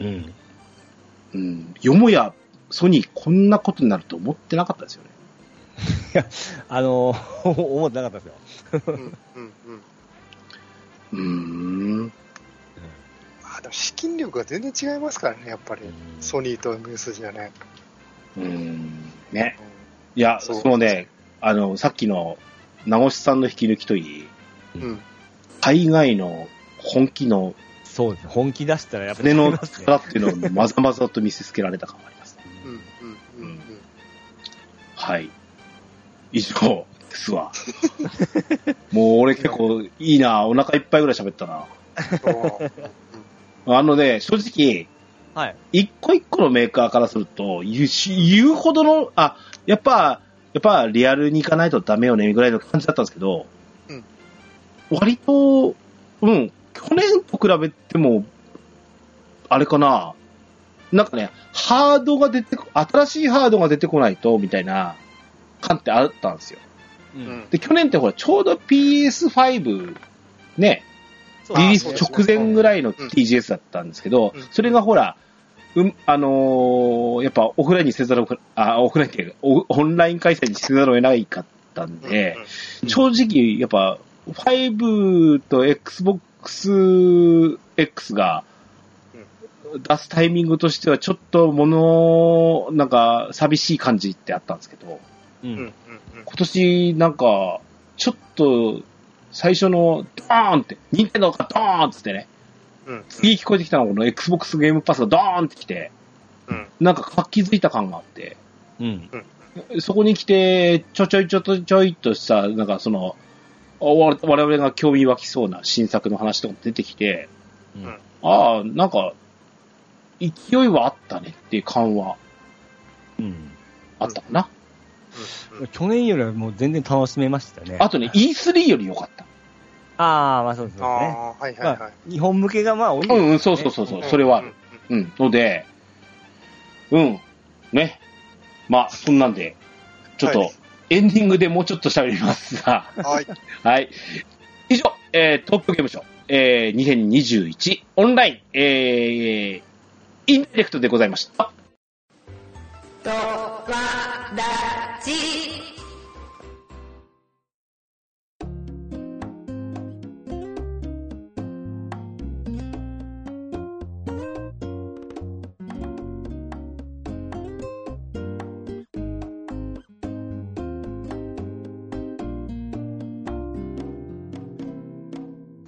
うんうん。うん。うん。よもや、ソニーこんなことになると思ってなかったですよね。あのー 思ってなかったですよ。うんうんうん。うーん。あでも資金力が全然違いますからね、やっぱり。ソニーと MS じゃね。うーん。ね。うんいや、そうそのね、あの、さっきの、名越さんの引き抜きといい、うん。海外の本気のそうです。本気出したらやっぱり船の力っていうのをまざまざと見せつけられた感がありますね。うんうんうんうん。はい。以上ですわ。もう俺結構いいな、お腹いっぱいぐらい喋ったな。あのね、正直、はい。一個一個のメーカーからすると、言うし言うほどの、あ、やっぱ、やっぱリアルに行かないとダメよね、ぐらいの感じだったんですけど、うん割と、うん、去年と比べても、あれかな、なんかね、ハードが出てこ、新しいハードが出てこないと、みたいな感ってあったんですよ。ううん。ん。で、去年ってほら、ちょうど PS5、ね、リリース直前ぐらいのうん。TGS だったんですけど、うん。それがほら、うん、あのーやっぱオフラインにせざるを、あ、オフラインっていうか、オオンライン開催にせざるを得ないかったんで、うん正直、やっぱ、5と Xbox X が出すタイミングとしては、ちょっともの、なんか、寂しい感じってあったんですけど、う。うんうんうんん。今年、なんか、ちょっと、最初の、ドーンって、任天堂がドーンってね、うん次聞こえてきたのはこの Xbox ゲームパスがドーンってきて、うんなんか活気づいた感があって、うん。そこに来て、ちょちょいちょちょいっとした、なんかその、我我々が興味湧きそうな新作の話とかも出てきて、うんああ、なんか、勢いはあったねっていう感はうん。あったかな。うん去年よりはもう全然楽しめましたね。あとね、E3 より良かった。ああ、まあそうですね。ああ、はいはいまあはい。、日本向けがまあ多いですね。うんうん、そうそうそうそう、それはある。うん。ので、うん。ね。まあ、そんなんで、ちょっとはい、エンディングでもうちょっと喋りますが、うん。はい。はい。以上、えー、東京ゲームショウ、えー、2021オンライン、えー、インダイレクトでございました。とわだち。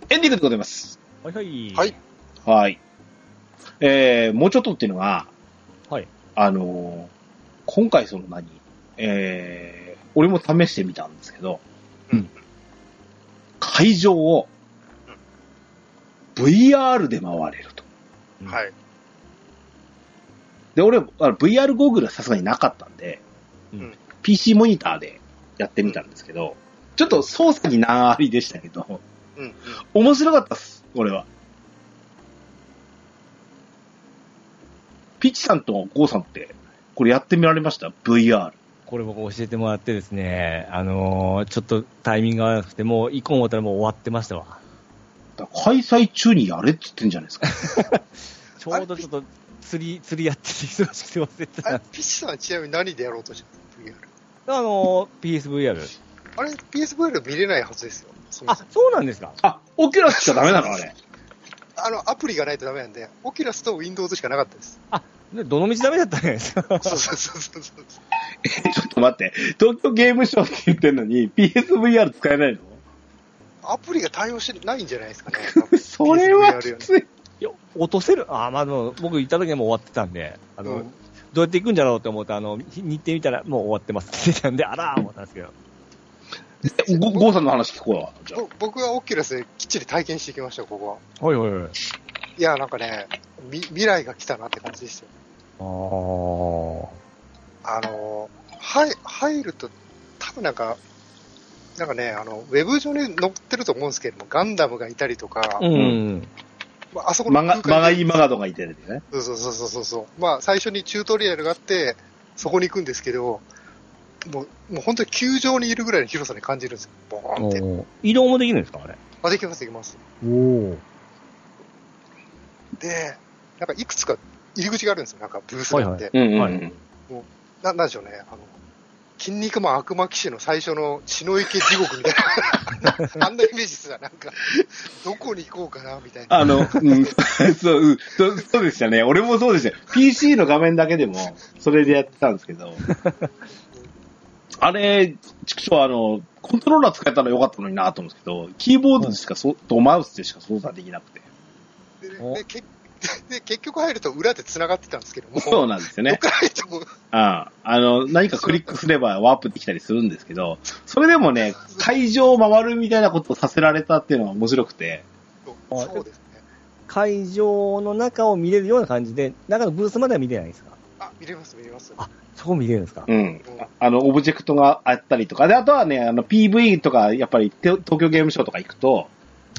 エンディングでございます。はいはい。はい。はい。えー、もうちょっとっていうのは、はい。あの今回その何？えー、俺も試してみたんですけど、うん会場を VR で回れると。はい。で、俺、VR ゴーグルはさすがになかったんで、うん PC モニターでやってみたんですけど、ちょっと操作に難ありでしたけど、うんうん。面白かったっす、俺は。ピッチさんとゴーさんって、これやってみられました ?VR。これ僕教えてもらってですね、あのーちょっとタイミングが合わなくて、もう行こう思ったらもう終わってましたわ。開催中にやれって言ってんじゃないですか。ちょうどちょっと釣り、釣りやってて忙しくて忘れてた。あれ、ピッチさんはちなみに何でやろうとしたの ?VR。あのー PSVR。あれ、PSVR 見れないはずですよ。そもあそも、そうなんですか？あ、オキュラスしかダメなの？あれ。あの、アプリがないとダメなんで、オキュラスと Windows しかなかったです。でどの道ダメだったんじゃないですかそうそうそうそうそう。え、ちょっと待って。東京ゲームショウって言ってんのに PSVR 使えないの？アプリが対応してないんじゃないですかね。それはきつい。いや、落とせるあ、まあでも、僕行った時はもう終わってたんで、あの、うんどうやって行くんだろうって思って、あの、日日程見たらもう終わってますって言ってたんで、あらー思ったんですけど。えゴゴーさんの話聞こうよ。僕はオキュラスできっちり体験してきました、ここは。はいはいはい。いや、なんかね、み未来が来たなって感じですよ。あー。あの、はい、入ると、多分なんか、なんかね、あの、ウェブ上に載ってると思うんですけども、ガンダムがいたりとか、うん。まああそこのマガ、空間にマガイマガドがいてるんでね。そうそうそうそうそう。まあ、最初にチュートリアルがあって、そこに行くんですけど、もう、もう本当に球場にいるぐらいの広さに感じるんですよ。ボーンって。移動もできるんですかあれ？あ、できます、できます。おお。で、なんかいくつか入り口があるんですよ。なんかブースがあって。ななんでしょうね。あの、筋肉マン悪魔騎士の最初の血の池地獄みたいな。あんなイメージすら、なんか、どこに行こうかな、みたいな。あの、うん、そう、うんそうそうでしたね。俺もそうでしたよ。PC の画面だけでも、それでやってたんですけど。あれ、畜生あの、コントローラー使えたらよかったのになと思うんですけど、キーボードでしかそ、とマウスでしか操作できなくて。でおでけ で結局入ると裏で繋がってたんですけども、そうなんですよね。どっから入っても、ああの、何かクリックすればワープできたりするんですけど、それでもね、会場を回るみたいなことをさせられたっていうのが面白くて、そうそうですね。会場の中を見れるような感じで、中のブースまでは見れないんですか？あ、見れます、見れます。あそこ見れるんですか？うん。あの、オブジェクトがあったりとか、で、あとはね、あの、PV とか、やっぱり、て東京ゲームショウとか行くと、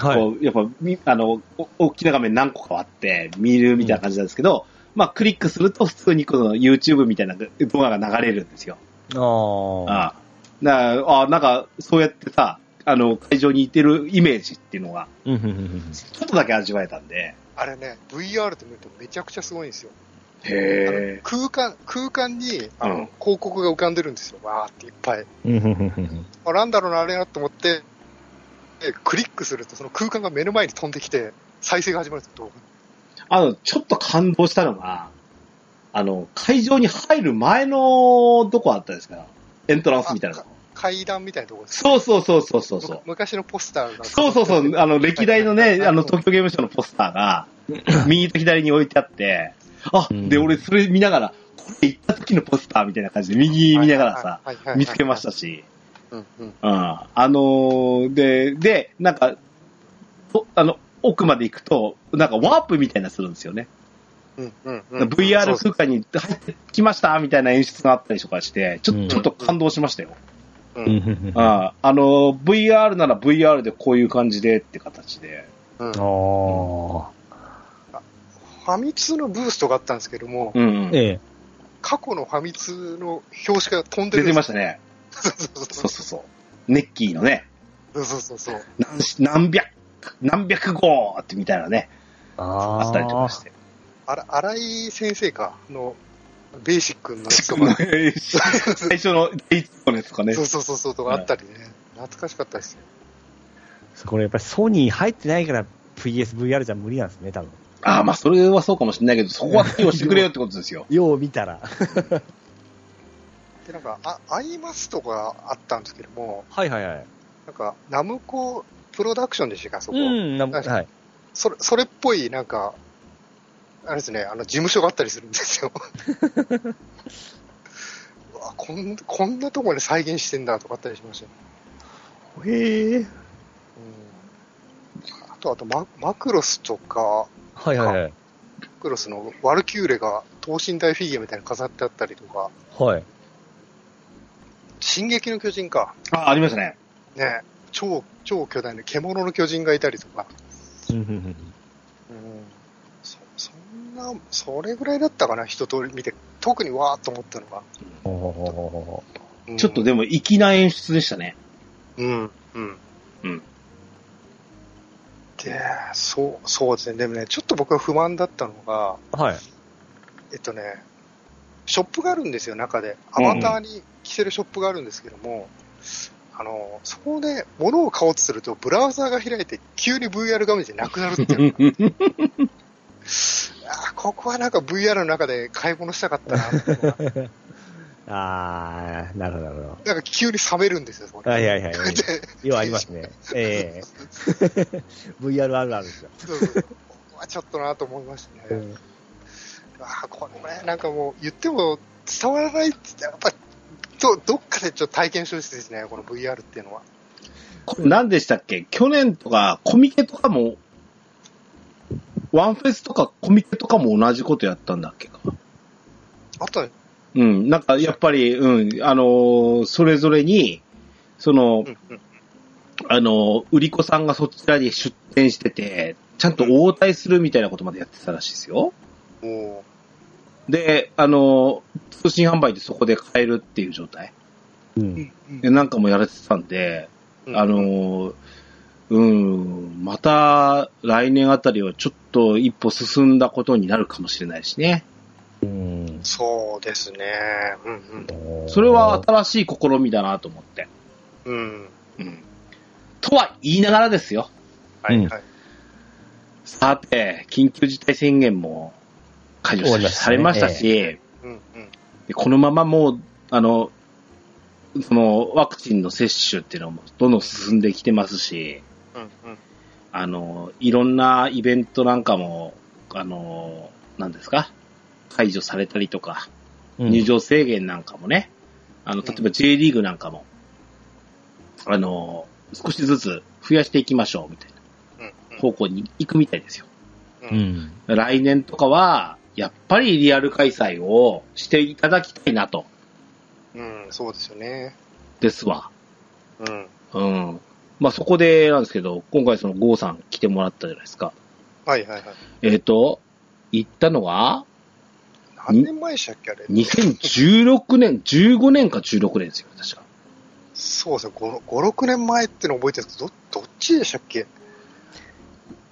こうやっぱ、みあの、お大きな画面何個かあって、見るみたいな感じなんですけど、まあ、クリックすると普通にこの YouTube みたいな動画が流れるんですよ。ああ。ああ。なんか、そうやってさ、あの、会場にいてるイメージっていうのが、うん、うん、うん。ちょっとだけ味わえたんで、あれね、VR で見るとめちゃくちゃすごいんですよ。あへの空間、空間に、あの、うん広告が浮かんでるんですよ。わーっていっぱい。うん、うん、うん。あ、なんだろうな、あれなと思って、でクリックするとその空間が目の前に飛んできて、再生が始まるんですよ、動あの、ちょっと感動したのが、あの、会場に入る前の、どこあったですかエントランスみたいな。階段みたいなところです。そうそうそうそうそうそう。昔のポスターが。そうそうそう、あの、歴代のね、あの、東京ゲームショウのポスターが、右と左に置いてあって、あ、うんで、俺それ見ながら、これ行った時のポスターみたいな感じで、右見ながらさ、見つけましたし、うんうん。うん。あのーで、で、なんか、とあの、奥まで行くと、なんかワープみたいなするんですよね。うんうんうん VR 空間に入ってきましたみたいな演出があったりとかして、ちょ,、うんちょっと感動しましたよ。ううんん、うん。あああの、VR なら VR でこういう感じでって形で。うんあ。ファミ通のブーストがあったんですけども、うん、うん。ええ。過去のファミ通の表紙が飛んでる出んですてましたね。そうそうそうそうそうそう。ネッキーのね、そうそうそうそう。何し何百、何百号ってみたいなね、ああったりとかして。あら、荒井先生か、の、ベーシックのやつと最か、初の第一個のやつとかねそ。うそうそうそうとかあったりね、懐かしかったですよ。これやっぱりソニー入ってないから PSVR じゃ無理なんですね、多分。ああ、まあそれはそうかもしれないけど、そこは対応してくれよってことですよ。よう見たら。で、なんか、あ、アイマスとかあったんですけども、はいはいはい。なんか、ナムコプロダクションでしたか、そこ。うん、なはいはい。それ、それっぽい、なんか、あれですね、あの、事務所があったりするんですよ。うわこんこんなところで再現してんだとかあったりしましたね。へえ。うん、あと、あとマ、マクロスとか、はいはいはい。マクロスのワルキューレが等身大フィギュアみたいに飾ってあったりとか、はい。進撃の巨人か。あ、ありましたね。ね、超、超巨大な獣の巨人がいたりとか。うん。そ、そんな、それぐらいだったかな、一通り見て。特にわーっと思ったのが。ちょっとでも粋な演出でしたね。うん、うん。うん。で、そう、そうですね。でもね、ちょっと僕が不満だったのが、はい。えっとね、ショップがあるんですよ、中で。アバターに着せるショップがあるんですけども、あの、そこで物を買おうとすると、ブラウザーが開いて、急に VR 画面じゃなくなるっていうのが あーここはなんか VR の中で買い物したかったな あー、なるほど、なるほど。なんか急に冷めるんですよ、そこではいはいはい。で要はありますね。ええ VR あるあるですよ。そうそうそうここはちょっとなと思いましたね。ああ、これね、なんかもう言っても伝わらないって、やっぱり、どどっかでちょっと体験してほしいですね、この VR っていうのは。これ何でしたっけ？去年とかコミケとかも、ワンフェスとかコミケとかも同じことやったんだっけか？あとね、うん。なんかやっぱり、うん、あのーそれぞれに、そのう、んうん、あのー売り子さんがそちらに出店してて、ちゃんと応対するみたいなことまでやってたらしいですよ。もで、あのー通信販売でそこで買えるっていう状態。う。うんなんかもやられてたんで、うんあのーうん、また来年あたりはちょっと一歩進んだことになるかもしれないしね。うん。そうですね。うんそれは新しい試みだなと思って。うん。うん。うん。とは言いながらですよ。はい、うんはい。さて、緊急事態宣言も解除されましたし、うん、うん。でこのままもう、あの、そのワクチンの接種っていうのもどんどん進んできてますし、うん、うん。あの、いろんなイベントなんかも、あの、何ですか解除されたりとか、うん入場制限なんかもね、あの、例えば J リーグなんかも、あの、少しずつ増やしていきましょう、みたいうん、な方向に行くみたいですよ。う。うんん。来年とかは、やっぱりリアル開催をしていただきたいなと、うん、そうですよね。ですわ。うん。うん。まあ、そこでなんですけど、今回そのゴーさん来てもらったじゃないですか。はい、はい、はい。えっ、と、行ったのが、何年前でしたっけ、あれ？2016年、15年か16年ですよ、確か。そうですね。5、5 6年前っての覚えてるんですけど、ど、どっちでしたっけ？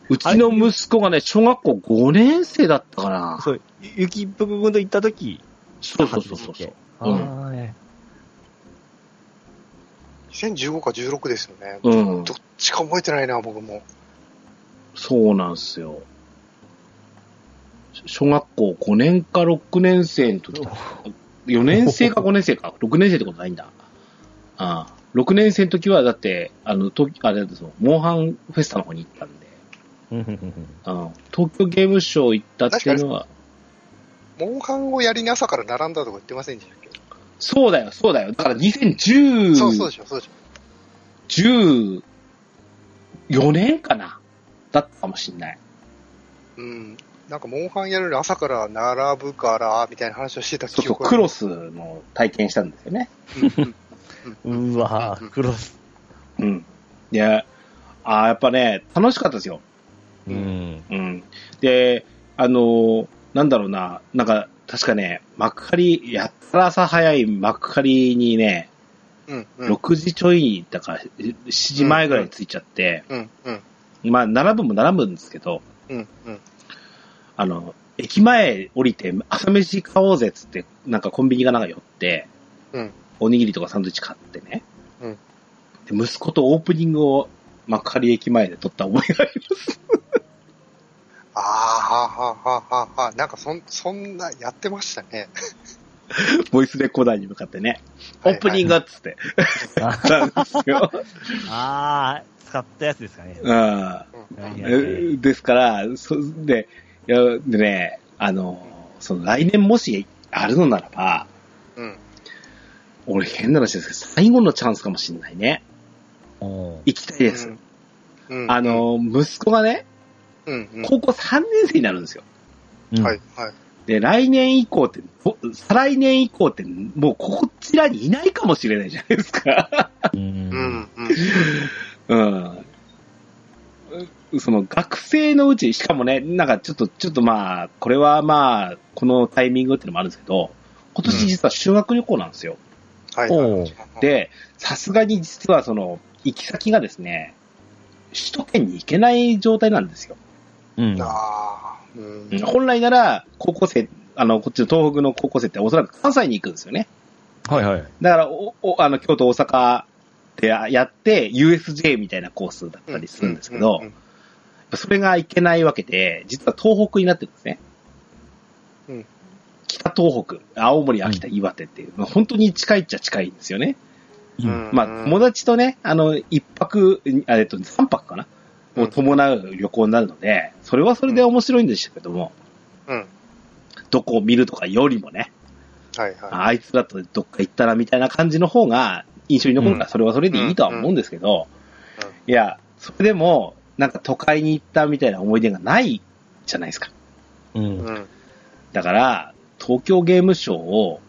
うちの息子がね、小学校5年生だったかな。そう、ゆきっぷく君と行った時そうそうそうそうそう。あうんあ、え2015か16ですよね。うんどっちか覚えてないな、僕も。そうなんですよ。小学校5年か6年生の時、4年生か5年生か、6年生ってことないんだ。ああ6年生の時は、だって、あの、とあれですよ、モンハンフェスタの方に行ったんで、うんうんうんうん東京ゲームショウ行ったっていうのは、モンハンをやりに朝から並んだとか言ってませんでしたっけ、そうだよ、そうだよ。だから2010、そうそうでしょ、そうでしょ。14年かなだったかもしんない。うん。なんか、モンハンやるのに朝から並ぶから、みたいな話をしてたそうそう、記憶がクロスの体験したんですよね。うん うわぁ、クロス。うん。いや、あーやっぱね、楽しかったですよ。うん。うん。で、あのーなんだろうな、なんか、確かね、幕張、やったら朝早い幕張にね、うん。うん。6時ちょい、だから、7時前ぐらいに着いちゃって、うん。うん。まあ、並ぶも並ぶんですけど、うん。うん。あの、駅前降りて朝飯買おうぜっつって、なんかコンビニがなんか寄って、うん。おにぎりとかサンドイッチ買ってね。うんで息子とオープニングを幕張駅前で撮った思いがあります。ああ、はあ、はあ、はあ、はあ、なんかそん、そんな、やってましたね。ボイスレコーダーに向かってね、オープニングっつって、なんですよ。あー、使ったやつですかね。うん。ですから、そで、いや、でね、あの、その来年もしあるのならば、うん。俺変な話ですけど、最後のチャンスかもしれないね。行きたいです。うん。あ、の、息子がね、うん、うん。高校3年生になるんですよ。うんはい、はい。で、来年以降って、ぼ再来年以降って、もうこちらにいないかもしれないじゃないですか。う。うんん、うん。うん。その学生のうち、しかもね、なんかちょっと、ちょっとまあ、これはまあ、このタイミングっていうのもあるんですけど、今年実は修学旅行なんですよ。はい、おはい。で、さすがに実はその、行き先がですね、首都圏に行けない状態なんですよ。うん。ああ、うん。本来なら、高校生、あの、こっちの東北の高校生っておそらく関西に行くんですよね。はいはい。だから、お、おあの、京都、大阪でやって、USJ みたいなコースだったりするんですけど、うんそれが行けないわけで、実は東北になってるんですね。うん北東北、青森、秋田、岩手っていう、まあ本当に近いっちゃ近いんですよね。うんまあ、友達とね、あの、一泊、あえっと、三泊かな、うんを伴う旅行になるので、それはそれで面白いんでしたけども、うん。どこを見るとかよりもね、はい、はああいつだとどっか行ったらみたいな感じの方が印象に残るから、それはそれでいいとは思うんですけど、いや、それでも、なんか都会に行ったみたいな思い出がないじゃないですか。う。ん。だから、東京ゲームショウを、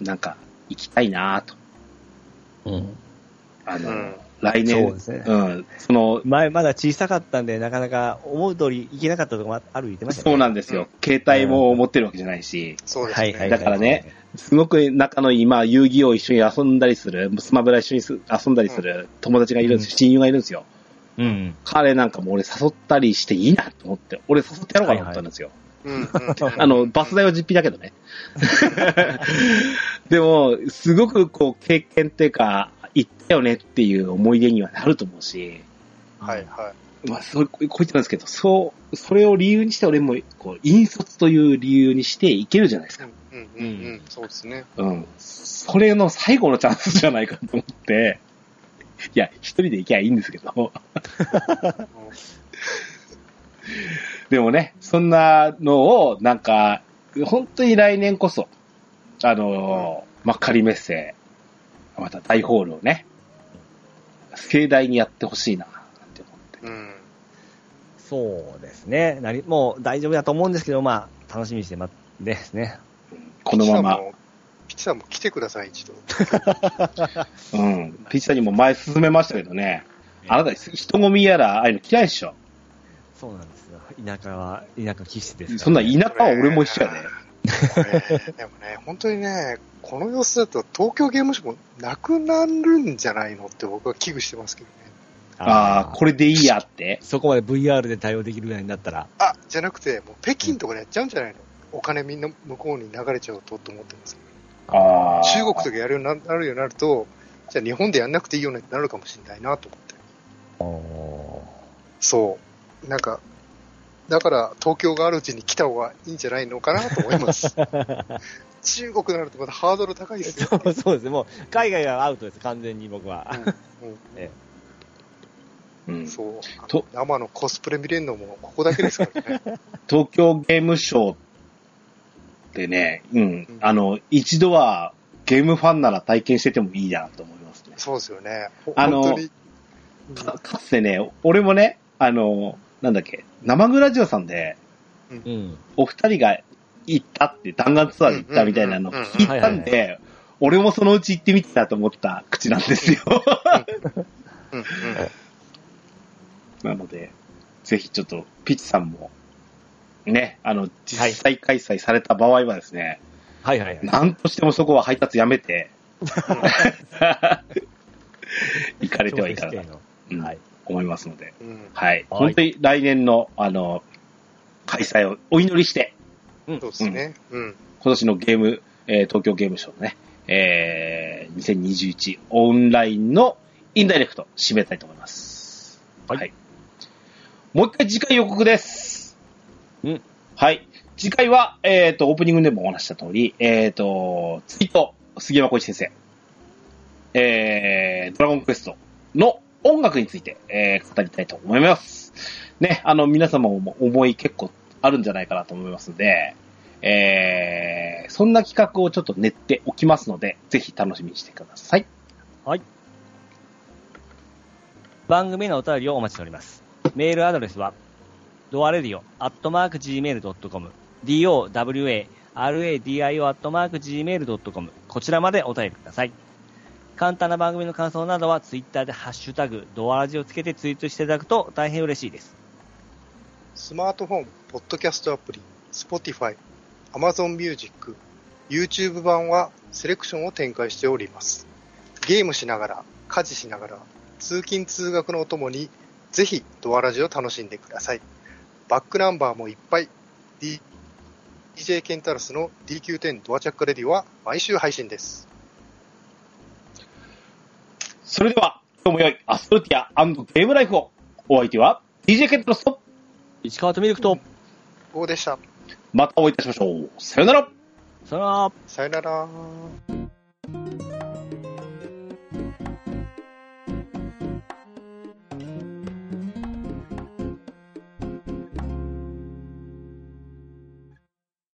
なんか、行きたいなと。うん。あの、うん来年、そうですねん、その、前、まだ小さかったんで、なかなか思う通り行けなかったとこもある言ってましたね。そうなんですよ。携帯も持ってるわけじゃないし、そうですね。はいはい。だからね、すごく仲のいい、まあ、遊戯王一緒に遊んだりする、スマブラ一緒にす遊んだりする友達がいるんですよ。親友がいるんですよ。うん。彼なんかも俺誘ったりしていいなと思って、俺誘ってやろうかなと思ったんですよ。あの、バス代は実費だけどね。でも、すごくこう、経験っていうか、行ったよねっていう思い出にはなると思うし、はい、はまあ、そう、こう言ってたんですけど、そう、それを理由にして俺も、こう、引率という理由にしていけるじゃないですか。ん。うん。うん。うん。そうですね。うん。それの最後のチャンスじゃないかと思って、いや、一人で行きゃいいんですけど、でもね、そんなのを、なんか、本当に来年こそ、あのー、まあ、仮メッセ、また大ホールをね、盛大にやってほしいな、なんて思って。うん。そうですね。なり、もう大丈夫だと思うんですけど、まあ、楽しみにしてま、ですね。このまま、ピッチさんも来てください、一度。うん。ピッチャーにも前進めましたけどね、あなた人混みやら、ああいうの嫌いでしょ。そうなんですよ。田舎は、田舎気質ですからそんな田舎は俺も一緒やで。これでもね、本当にね、この様子だと東京ゲームショウもなくなるんじゃないのって僕は危惧してますけどね。ああ、これでいいやって。そこまで VR で対応できるぐらいになったら。あ、じゃなくて、もう北京とかでやっちゃうんじゃないの？お金みんな向こうに流れちゃうとと思ってます。ああ。中国とかやるようにななるようになると、じゃあ日本でやんなくていいよねってなるかもしれないなと思って。そう。なんか、だから東京があるうちに来た方がいいんじゃないのかなと思います。中国になるとまたハードル高いですよ。そうそうですね。もう、海外はアウトです、完全に僕は。うんうん えうんそう。生のコスプレ見れるのもここだけですからね。東京ゲームショウってね、うん、あの、一度はゲームファンなら体験しててもいいなと思いますね。そうですよね。ほあの。かかつてね、俺もね、あの、なんだっけ、生グラジオさんで、うん。お二人が行ったって、弾丸ツアーで行ったみたいなのを聞いたんで、俺もそのうち行ってみてたと思った口なんですよ。なので、ぜひちょっと、ピッチさんも、ね、あの、実際開催された場合はですね、はい。はいはい。なんとしてもそこは配達やめて、行かれてはいかがなと、うん。はい。思いますので、うんはい。はい本当に来年の、あの、開催をお祈りして、そうですね。うん。今年のゲーム、えー東京ゲームショウのね、えー、2021オンラインのインダイレクト締めたいと思います。はいもう一回次回予告です。うん。はい。次回は、えっ、と、オープニングでもお話しした通り、えっ、と、ツイート、杉山浩一先生、えー、ドラゴンクエストの音楽について、えー、語りたいと思います。ね、あの、皆様も思い結構あるんじゃないかなと思いますので、えー、そんな企画をちょっと練っておきますので、ぜひ楽しみにしてください。はい。番組のお便りをお待ちしております。メールアドレスは、ドアレディオ、アットマーク Gmail.com、dowa, radio, アットマーク Gmail.com、こちらまでお便りください。簡単な番組の感想などは、ツイッターでハッシュタグ、ドアラジをつけてツイートしていただくと大変嬉しいです。スマートフォン、ポッドキャストアプリ、Spotify、Amazon Music、YouTube 版はセレクションを展開しております。ゲームしながら、家事しながら、通勤通学のお供に、ぜひドアラジを楽しんでください。バックナンバーもいっぱい。D- DJ ケンタロスの DQ10 ドアチャックレディは毎週配信です。それでは、今日も良いアストルティアゲームライフを。お相手は、DJ ケントロスと、市川とミルクと、5でした。またお会いいたしましょう。さよなら。さよなら。さよなら。